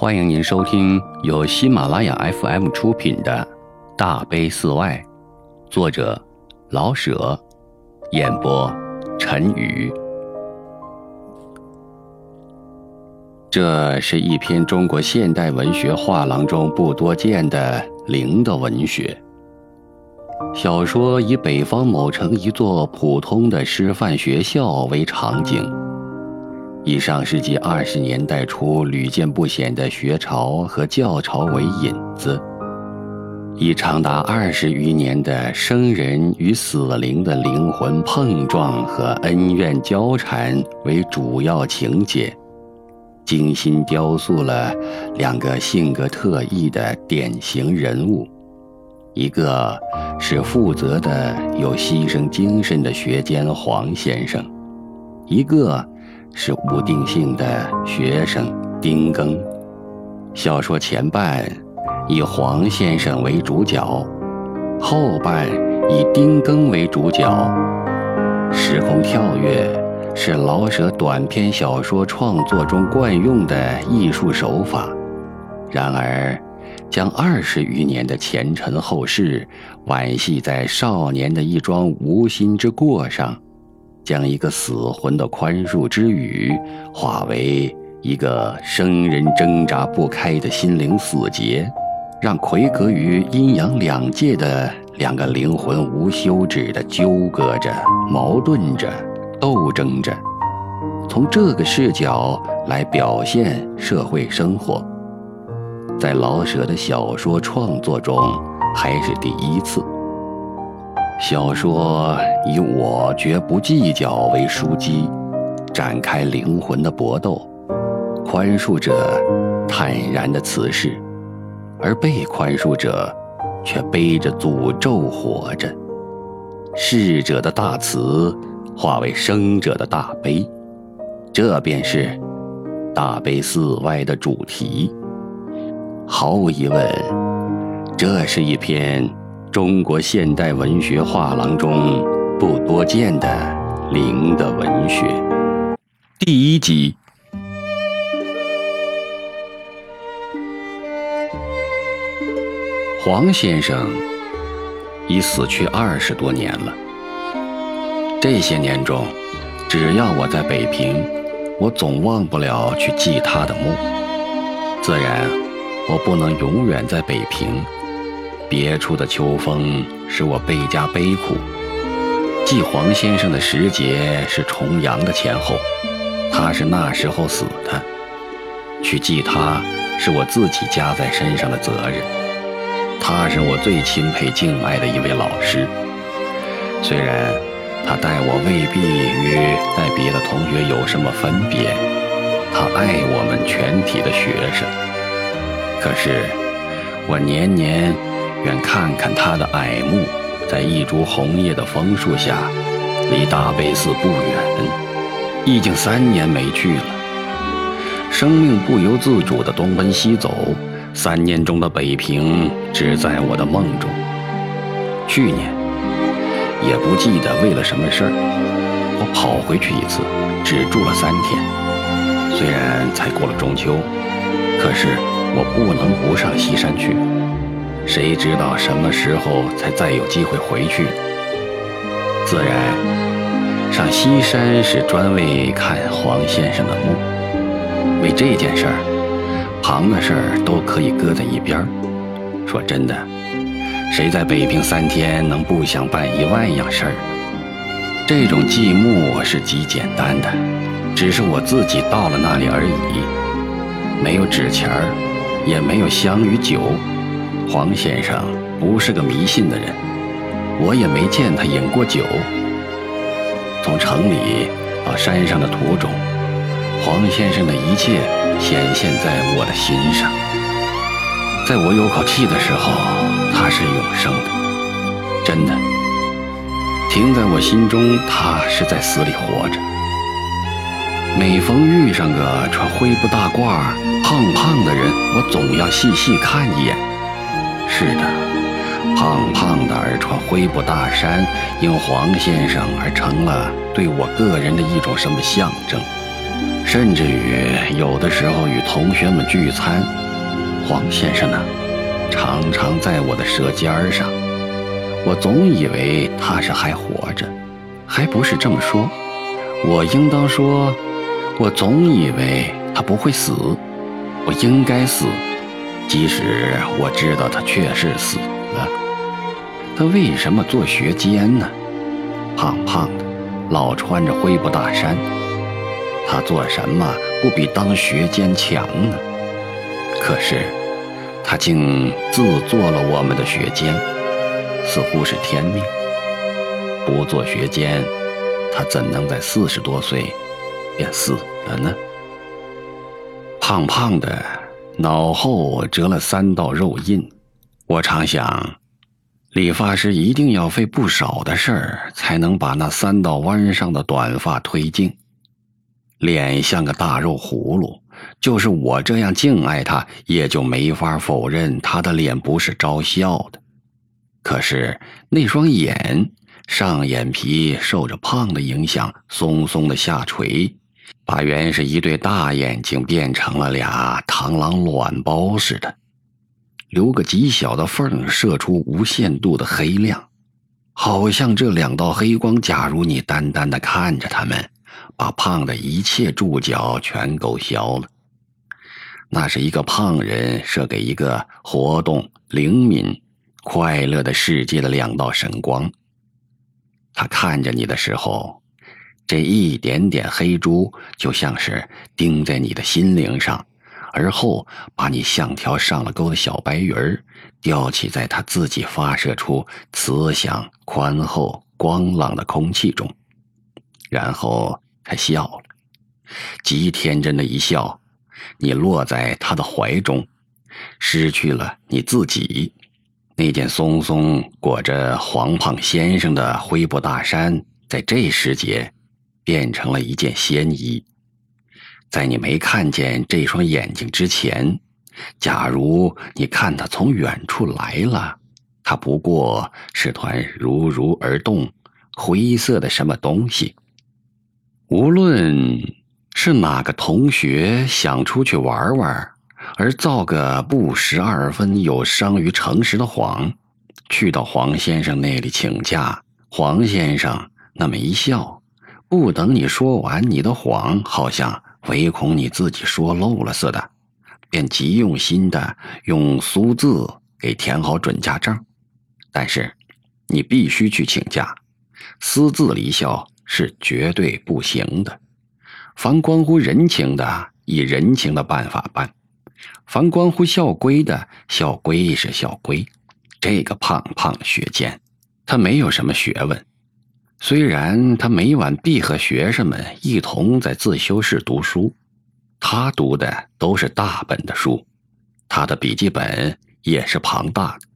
欢迎您收听由喜马拉雅 FM 出品的《大悲寺外》，作者老舍，演播陈宇。这是一篇中国现代文学画廊中不多见的灵的文学。小说以北方某城一座普通的师范学校为场景。以上世纪二十年代初屡见不鲜的学潮和教潮为引子，以长达二十余年的生人与死灵的灵魂碰撞和恩怨交缠为主要情节，精心雕塑了两个性格特异的典型人物，一个是负责的有牺牲精神的学监黄先生，一个。是无定性的学生丁庚。小说前半以黄先生为主角，后半以丁庚为主角。时空跳跃是老舍短篇小说创作中惯用的艺术手法。然而，将二十余年的前尘后事惋惜在少年的一桩无心之过上。将一个死魂的宽恕之语，化为一个生人挣扎不开的心灵死结，让魁隔于阴阳两界的两个灵魂无休止地纠葛着、矛盾着、斗争着。从这个视角来表现社会生活，在老舍的小说创作中还是第一次。小说以“我绝不计较”为枢机，展开灵魂的搏斗，宽恕者坦然的辞世，而被宽恕者却背着诅咒活着。逝者的大慈化为生者的大悲，这便是大悲寺外的主题。毫无疑问，这是一篇。中国现代文学画廊中不多见的灵的文学，第一集。黄先生已死去二十多年了。这些年中，只要我在北平，我总忘不了去祭他的墓。自然，我不能永远在北平。别处的秋风使我倍加悲苦。祭黄先生的时节是重阳的前后，他是那时候死的。去祭他是我自己加在身上的责任。他是我最钦佩敬爱的一位老师，虽然他待我未必与待别的同学有什么分别，他爱我们全体的学生。可是我年年。愿看看他的矮墓，在一株红叶的枫树下，离大悲寺不远。已经三年没去了，生命不由自主地东奔西走。三年中的北平，只在我的梦中。去年，也不记得为了什么事儿，我跑回去一次，只住了三天。虽然才过了中秋，可是我不能不上西山去。谁知道什么时候才再有机会回去？自然，上西山是专为看黄先生的墓。为这件事儿，旁的事儿都可以搁在一边儿。说真的，谁在北平三天能不想办一万样事儿？这种祭墓是极简单的，只是我自己到了那里而已。没有纸钱儿，也没有香与酒。黄先生不是个迷信的人，我也没见他饮过酒。从城里到山上的途中，黄先生的一切显现在我的心上。在我有口气的时候，他是永生的，真的。停在我心中，他是在死里活着。每逢遇上个穿灰布大褂、胖胖的人，我总要细细看一眼。是的，胖胖的而穿灰布大衫，因黄先生而成了对我个人的一种什么象征？甚至于有的时候与同学们聚餐，黄先生呢，常常在我的舌尖上。我总以为他是还活着，还不是这么说。我应当说，我总以为他不会死，我应该死，即使我知道他确实死了。他为什么做学监呢？胖胖的，老穿着灰布大衫。他做什么不比当学监强呢？可是，他竟自做了我们的学监，似乎是天命。不做学监，他怎能在四十多岁便死了呢？胖胖的，脑后折了三道肉印。我常想，理发师一定要费不少的事儿，才能把那三道弯上的短发推净。脸像个大肉葫芦，就是我这样敬爱他，也就没法否认他的脸不是招笑的。可是那双眼，上眼皮受着胖的影响，松松的下垂，把原是一对大眼睛变成了俩螳螂卵包似的，留个极小的缝，射出无限度的黑亮，好像这两道黑光，假如你单单的看着他们。把胖的一切注脚全勾销了。那是一个胖人射给一个活动、灵敏、快乐的世界的两道神光。他看着你的时候，这一点点黑珠就像是钉在你的心灵上，而后把你像条上了钩的小白鱼儿，吊起在他自己发射出慈祥、宽厚、光朗的空气中，然后。他笑了，极天真的一笑。你落在他的怀中，失去了你自己。那件松松裹着黄胖先生的灰布大衫，在这时节，变成了一件仙衣。在你没看见这双眼睛之前，假如你看他从远处来了，他不过是团如如而动、灰色的什么东西。无论是哪个同学想出去玩玩，而造个不十二分有伤于诚实的谎，去到黄先生那里请假，黄先生那么一笑，不等你说完你的谎，好像唯恐你自己说漏了似的，便极用心的用苏字给填好准假证。但是你必须去请假，私自离校。是绝对不行的。凡关乎人情的，以人情的办法办；凡关乎校规的，校规是校规。这个胖胖学监，他没有什么学问。虽然他每晚必和学生们一同在自修室读书，他读的都是大本的书，他的笔记本也是庞大的，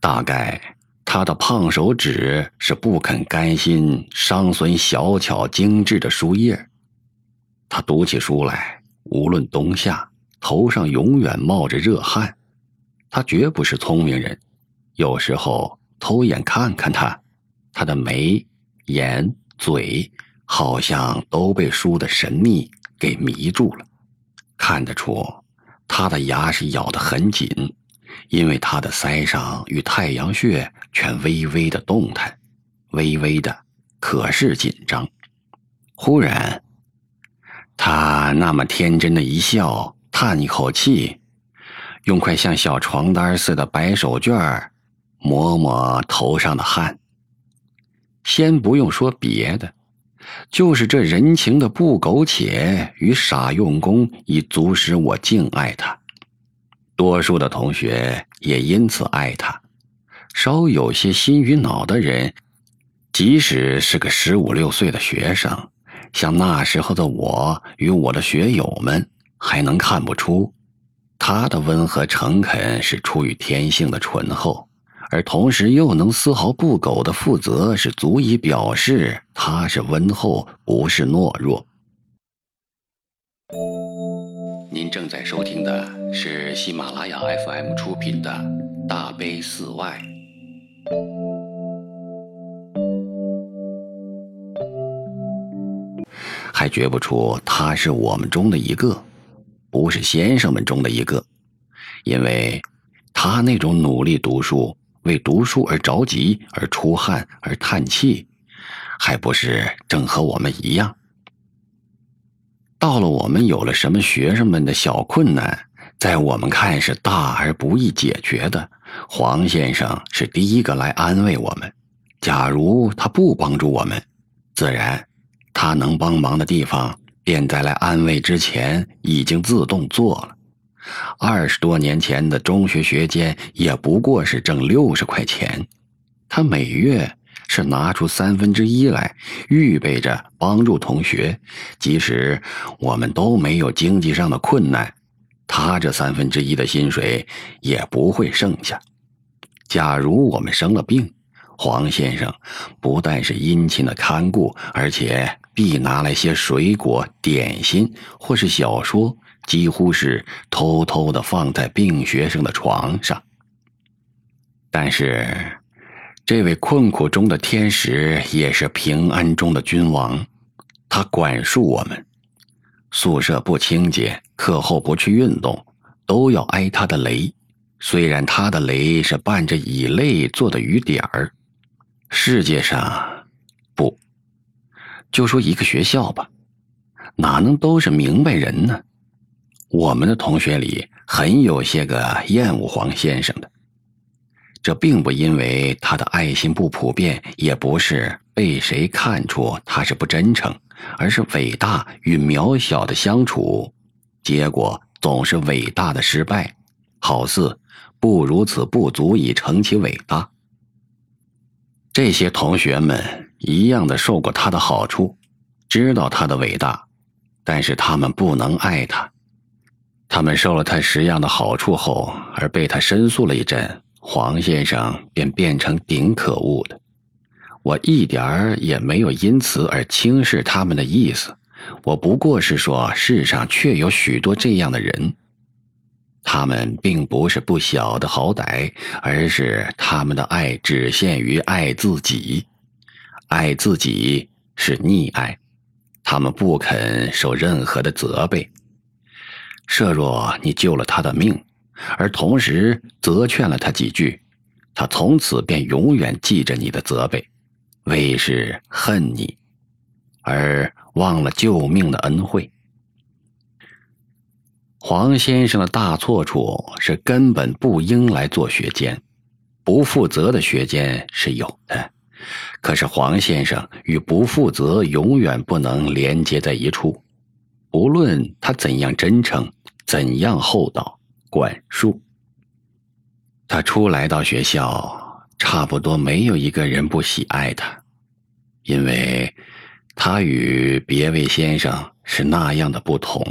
大概。他的胖手指是不肯甘心伤损小巧精致的书页。他读起书来，无论冬夏，头上永远冒着热汗。他绝不是聪明人。有时候偷眼看看他，他的眉、眼、嘴，好像都被书的神秘给迷住了。看得出，他的牙是咬得很紧。因为他的腮上与太阳穴全微微的动弹，微微的，可是紧张。忽然，他那么天真的一笑，叹一口气，用块像小床单似的白手绢抹抹头上的汗。先不用说别的，就是这人情的不苟且与傻用功，已足使我敬爱他。多数的同学也因此爱他，稍有些心与脑的人，即使是个十五六岁的学生，像那时候的我与我的学友们，还能看不出，他的温和诚恳是出于天性的醇厚，而同时又能丝毫不苟的负责，是足以表示他是温厚，不是懦弱。您正在收听的是喜马拉雅 FM 出品的《大悲寺外》。还觉不出他是我们中的一个，不是先生们中的一个，因为他那种努力读书、为读书而着急、而出汗、而叹气，还不是正和我们一样。到了我们有了什么学生们的小困难，在我们看是大而不易解决的，黄先生是第一个来安慰我们。假如他不帮助我们，自然他能帮忙的地方，便在来安慰之前已经自动做了。二十多年前的中学学监也不过是挣六十块钱，他每月。是拿出三分之一来，预备着帮助同学，即使我们都没有经济上的困难，他这三分之一的薪水也不会剩下。假如我们生了病，黄先生不但是殷勤的看顾，而且必拿来些水果、点心或是小说，几乎是偷偷的放在病学生的床上。但是。这位困苦中的天使，也是平安中的君王。他管束我们，宿舍不清洁，课后不去运动，都要挨他的雷。虽然他的雷是伴着以泪做的雨点儿。世界上，不，就说一个学校吧，哪能都是明白人呢？我们的同学里，很有些个厌恶黄先生的。这并不因为他的爱心不普遍，也不是被谁看出他是不真诚，而是伟大与渺小的相处，结果总是伟大的失败，好似不如此不足以成其伟大。这些同学们一样的受过他的好处，知道他的伟大，但是他们不能爱他，他们受了他十样的好处后，而被他申诉了一阵。黄先生便变成顶可恶的，我一点儿也没有因此而轻视他们的意思，我不过是说世上确有许多这样的人，他们并不是不晓得好歹，而是他们的爱只限于爱自己，爱自己是溺爱，他们不肯受任何的责备，设若你救了他的命。而同时责劝了他几句，他从此便永远记着你的责备，为是恨你，而忘了救命的恩惠。黄先生的大错处是根本不应来做学监，不负责的学监是有的，可是黄先生与不负责永远不能连接在一处，无论他怎样真诚，怎样厚道。管束。他初来到学校，差不多没有一个人不喜爱他，因为他与别位先生是那样的不同。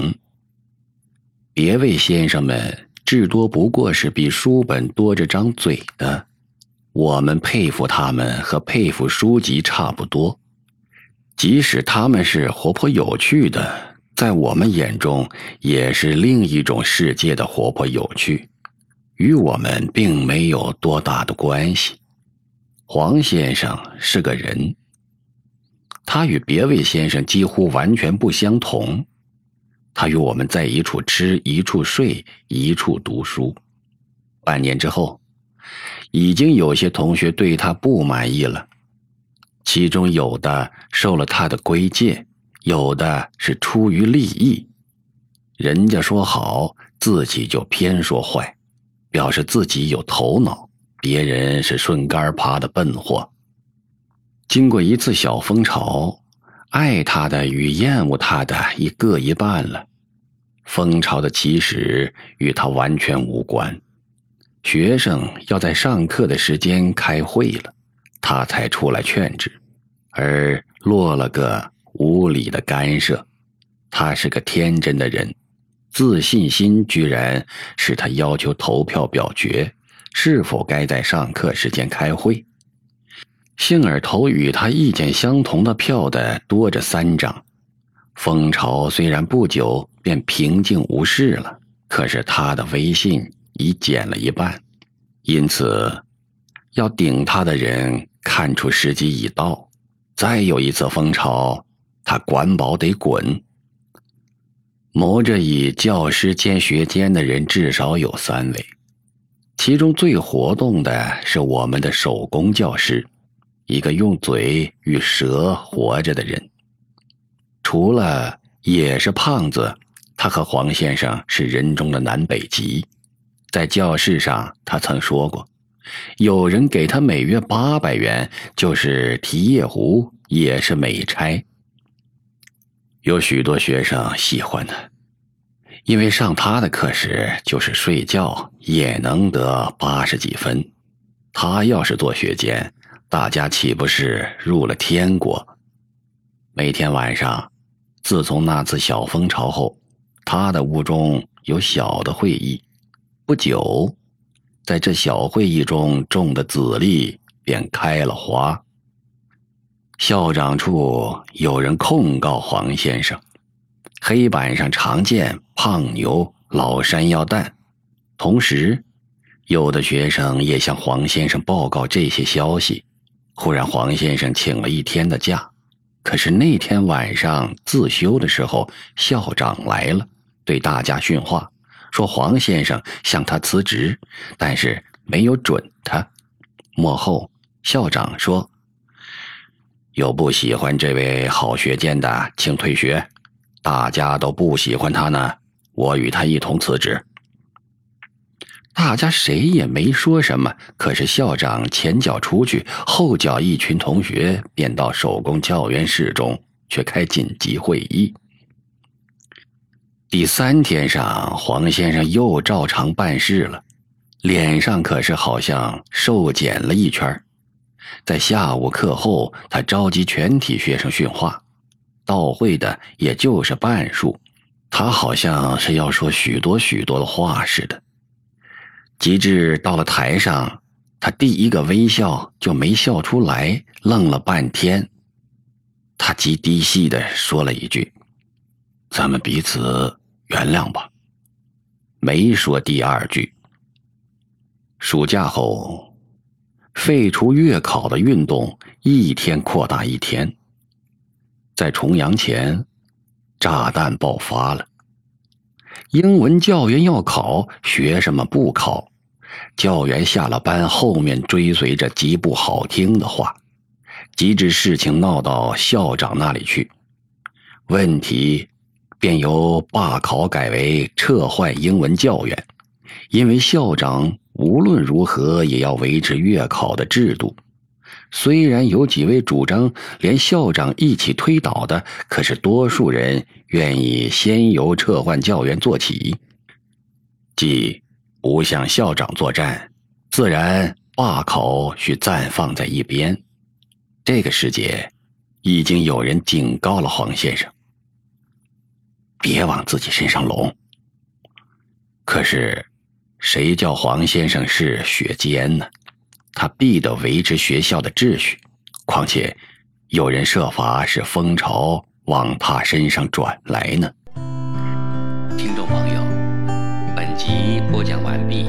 别位先生们至多不过是比书本多着张嘴的，我们佩服他们和佩服书籍差不多，即使他们是活泼有趣的。在我们眼中，也是另一种世界的活泼有趣，与我们并没有多大的关系。黄先生是个人，他与别位先生几乎完全不相同。他与我们在一处吃，一处睡，一处读书。半年之后，已经有些同学对他不满意了，其中有的受了他的规戒。有的是出于利益，人家说好，自己就偏说坏，表示自己有头脑，别人是顺杆爬的笨货。经过一次小风潮，爱他的与厌恶他的一各一半了。风潮的起始与他完全无关，学生要在上课的时间开会了，他才出来劝止，而落了个。无理的干涉，他是个天真的人，自信心居然使他要求投票表决是否该在上课时间开会。幸而投与他意见相同的票的多着三张。风潮虽然不久便平静无事了，可是他的威信已减了一半，因此要顶他的人看出时机已到，再有一次风潮。他管饱得滚。谋着以教师兼学监的人至少有三位，其中最活动的是我们的手工教师，一个用嘴与蛇活着的人。除了也是胖子，他和黄先生是人中的南北极。在教室上，他曾说过，有人给他每月八百元，就是提夜壶也是美差。有许多学生喜欢他，因为上他的课时就是睡觉也能得八十几分。他要是做学监，大家岂不是入了天国？每天晚上，自从那次小风潮后，他的屋中有小的会议。不久，在这小会议中种的籽粒便开了花。校长处有人控告黄先生，黑板上常见“胖牛”“老山药蛋”，同时，有的学生也向黄先生报告这些消息。忽然，黄先生请了一天的假，可是那天晚上自修的时候，校长来了，对大家训话，说黄先生向他辞职，但是没有准他。幕后，校长说。有不喜欢这位好学监的，请退学。大家都不喜欢他呢，我与他一同辞职。大家谁也没说什么。可是校长前脚出去，后脚一群同学便到手工教员室中去开紧急会议。第三天上，黄先生又照常办事了，脸上可是好像瘦减了一圈在下午课后，他召集全体学生训话，到会的也就是半数。他好像是要说许多许多的话似的。及至到了台上，他第一个微笑就没笑出来，愣了半天。他极低细的说了一句：“咱们彼此原谅吧。”没说第二句。暑假后。废除月考的运动一天扩大一天。在重阳前，炸弹爆发了。英文教员要考，学生们不考。教员下了班，后面追随着极不好听的话，及至事情闹到校长那里去，问题便由罢考改为撤换英文教员，因为校长。无论如何也要维持月考的制度。虽然有几位主张连校长一起推倒的，可是多数人愿意先由撤换教员做起，即不向校长作战，自然罢考需暂放在一边。这个时节，已经有人警告了黄先生，别往自己身上拢。可是。谁叫黄先生是学监呢？他必得维持学校的秩序。况且，有人设法使风潮往他身上转来呢。听众朋友，本集播讲完毕。